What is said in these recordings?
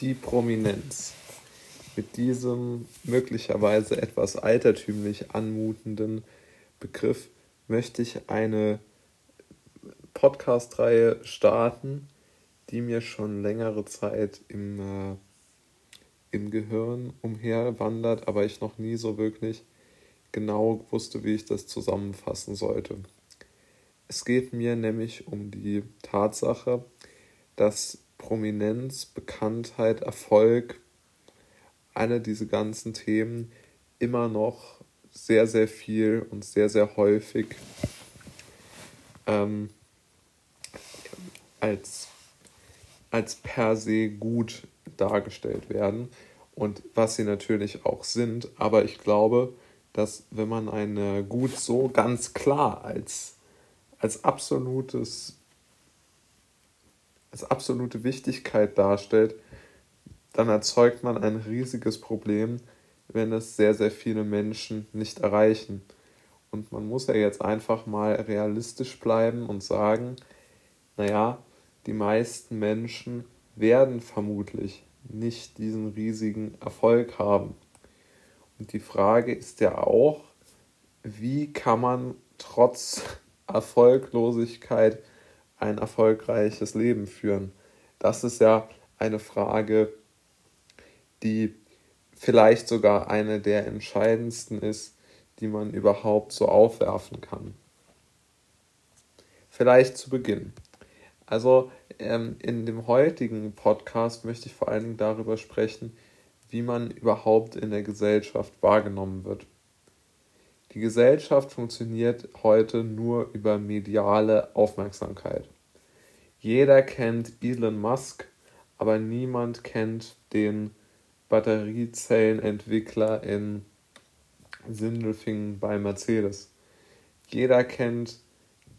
die Prominenz. Mit diesem möglicherweise etwas altertümlich anmutenden Begriff möchte ich eine Podcast-Reihe starten, die mir schon längere Zeit im, äh, im Gehirn umherwandert, aber ich noch nie so wirklich genau wusste, wie ich das zusammenfassen sollte. Es geht mir nämlich um die Tatsache, dass Prominenz, Bekanntheit, Erfolg, alle diese ganzen Themen immer noch sehr, sehr viel und sehr, sehr häufig ähm, als, als per se gut dargestellt werden und was sie natürlich auch sind. Aber ich glaube, dass wenn man eine Gut so ganz klar als, als absolutes als absolute Wichtigkeit darstellt, dann erzeugt man ein riesiges Problem, wenn es sehr, sehr viele Menschen nicht erreichen. Und man muss ja jetzt einfach mal realistisch bleiben und sagen, naja, die meisten Menschen werden vermutlich nicht diesen riesigen Erfolg haben. Und die Frage ist ja auch, wie kann man trotz Erfolglosigkeit ein erfolgreiches Leben führen? Das ist ja eine Frage, die vielleicht sogar eine der entscheidendsten ist, die man überhaupt so aufwerfen kann. Vielleicht zu Beginn. Also ähm, in dem heutigen Podcast möchte ich vor allen Dingen darüber sprechen, wie man überhaupt in der Gesellschaft wahrgenommen wird. Die Gesellschaft funktioniert heute nur über mediale Aufmerksamkeit. Jeder kennt Elon Musk, aber niemand kennt den Batteriezellenentwickler in Sindelfingen bei Mercedes. Jeder kennt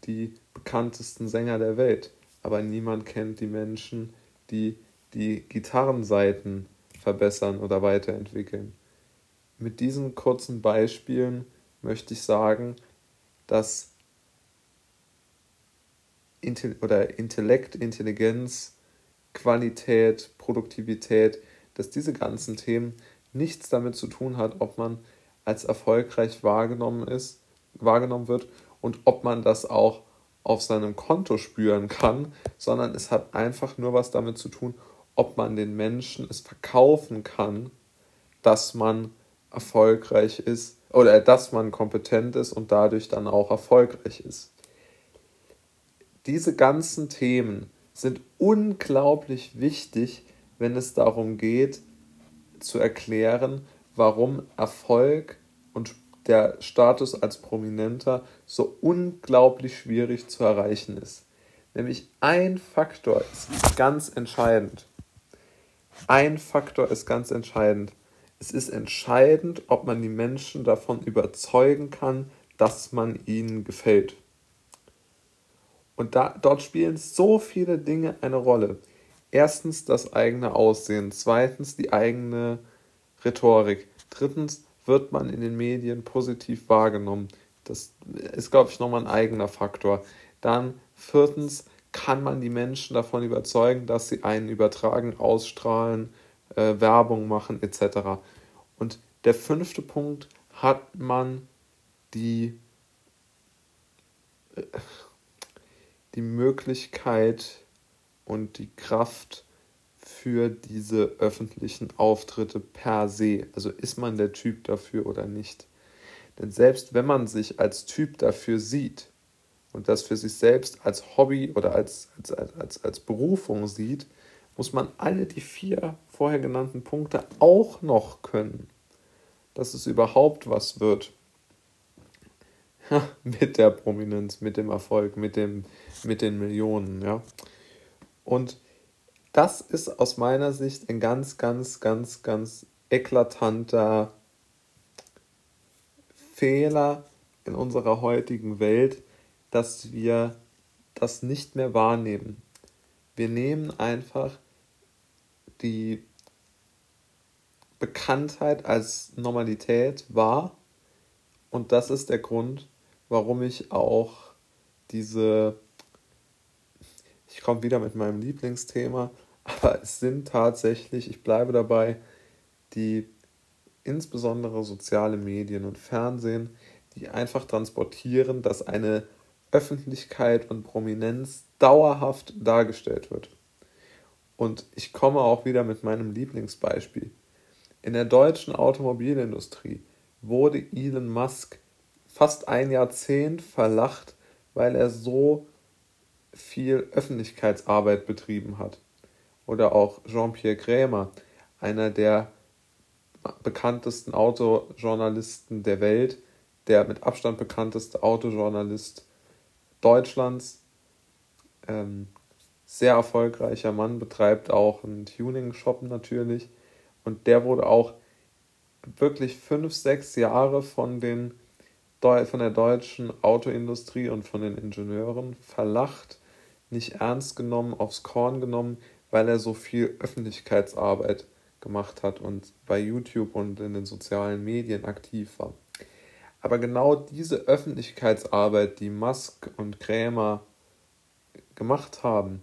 die bekanntesten Sänger der Welt, aber niemand kennt die Menschen, die die Gitarrenseiten verbessern oder weiterentwickeln. Mit diesen kurzen Beispielen möchte ich sagen, dass Intel oder Intellekt, Intelligenz, Qualität, Produktivität, dass diese ganzen Themen nichts damit zu tun hat, ob man als erfolgreich wahrgenommen ist, wahrgenommen wird und ob man das auch auf seinem Konto spüren kann, sondern es hat einfach nur was damit zu tun, ob man den Menschen es verkaufen kann, dass man erfolgreich ist oder dass man kompetent ist und dadurch dann auch erfolgreich ist. Diese ganzen Themen sind unglaublich wichtig, wenn es darum geht, zu erklären, warum Erfolg und der Status als Prominenter so unglaublich schwierig zu erreichen ist. Nämlich ein Faktor ist ganz entscheidend. Ein Faktor ist ganz entscheidend. Es ist entscheidend, ob man die Menschen davon überzeugen kann, dass man ihnen gefällt. Und da, dort spielen so viele Dinge eine Rolle. Erstens das eigene Aussehen, zweitens die eigene Rhetorik, drittens wird man in den Medien positiv wahrgenommen. Das ist, glaube ich, nochmal ein eigener Faktor. Dann viertens kann man die Menschen davon überzeugen, dass sie einen übertragen, ausstrahlen, äh, Werbung machen etc. Und der fünfte Punkt hat man die, äh, die Möglichkeit und die Kraft für diese öffentlichen Auftritte per se. Also ist man der Typ dafür oder nicht. Denn selbst wenn man sich als Typ dafür sieht und das für sich selbst als Hobby oder als, als, als, als Berufung sieht, muss man alle die vier vorher genannten Punkte auch noch können, dass es überhaupt was wird mit der Prominenz, mit dem Erfolg, mit, dem, mit den Millionen. Ja? Und das ist aus meiner Sicht ein ganz, ganz, ganz, ganz eklatanter Fehler in unserer heutigen Welt, dass wir das nicht mehr wahrnehmen. Wir nehmen einfach die Bekanntheit als Normalität wahr und das ist der Grund, warum ich auch diese, ich komme wieder mit meinem Lieblingsthema, aber es sind tatsächlich, ich bleibe dabei, die insbesondere soziale Medien und Fernsehen, die einfach transportieren, dass eine Öffentlichkeit und Prominenz dauerhaft dargestellt wird. Und ich komme auch wieder mit meinem Lieblingsbeispiel. In der deutschen Automobilindustrie wurde Elon Musk fast ein Jahrzehnt verlacht, weil er so viel Öffentlichkeitsarbeit betrieben hat. Oder auch Jean-Pierre Krämer, einer der bekanntesten Autojournalisten der Welt, der mit Abstand bekannteste Autojournalist Deutschlands. Ähm, sehr erfolgreicher Mann, betreibt auch einen Tuning-Shop natürlich. Und der wurde auch wirklich fünf, sechs Jahre von, den, von der deutschen Autoindustrie und von den Ingenieuren verlacht, nicht ernst genommen, aufs Korn genommen, weil er so viel Öffentlichkeitsarbeit gemacht hat und bei YouTube und in den sozialen Medien aktiv war. Aber genau diese Öffentlichkeitsarbeit, die Musk und Krämer gemacht haben,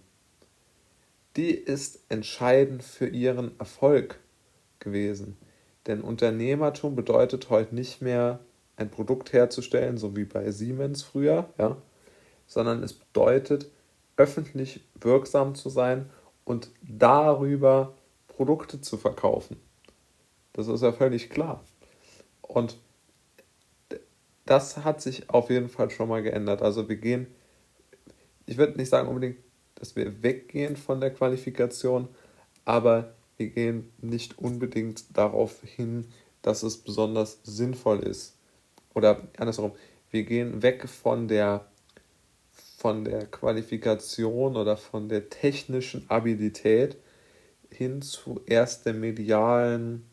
die ist entscheidend für ihren Erfolg gewesen. Denn Unternehmertum bedeutet heute nicht mehr ein Produkt herzustellen, so wie bei Siemens früher, ja, sondern es bedeutet, öffentlich wirksam zu sein und darüber Produkte zu verkaufen. Das ist ja völlig klar. Und das hat sich auf jeden Fall schon mal geändert. Also wir gehen, ich würde nicht sagen unbedingt, dass wir weggehen von der Qualifikation, aber wir gehen nicht unbedingt darauf hin, dass es besonders sinnvoll ist. Oder andersherum, wir gehen weg von der, von der Qualifikation oder von der technischen Abilität hin zu erst der medialen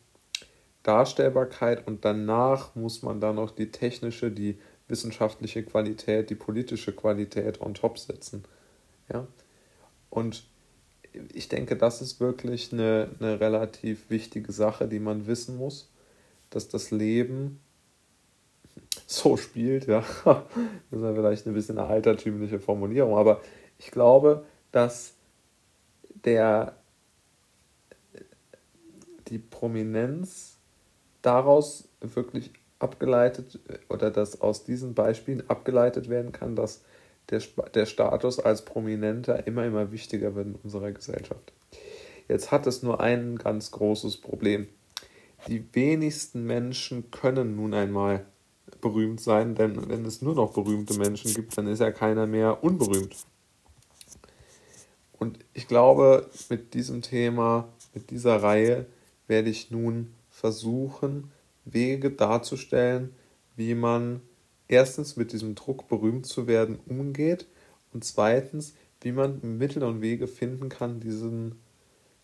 Darstellbarkeit und danach muss man dann noch die technische, die wissenschaftliche Qualität, die politische Qualität on top setzen. Ja? Und ich denke, das ist wirklich eine, eine relativ wichtige Sache, die man wissen muss, dass das Leben so spielt, ja. Das ist ja vielleicht ein bisschen eine altertümliche Formulierung, aber ich glaube, dass der die Prominenz daraus wirklich abgeleitet oder dass aus diesen Beispielen abgeleitet werden kann, dass der, der Status als Prominenter immer, immer wichtiger wird in unserer Gesellschaft. Jetzt hat es nur ein ganz großes Problem. Die wenigsten Menschen können nun einmal berühmt sein, denn wenn es nur noch berühmte Menschen gibt, dann ist ja keiner mehr unberühmt. Und ich glaube, mit diesem Thema, mit dieser Reihe werde ich nun versuchen, Wege darzustellen, wie man erstens mit diesem Druck berühmt zu werden umgeht und zweitens, wie man Mittel und Wege finden kann, diesen,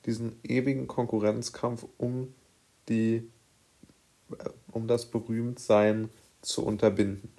diesen ewigen Konkurrenzkampf um, die, äh, um das Berühmtsein zu unterbinden.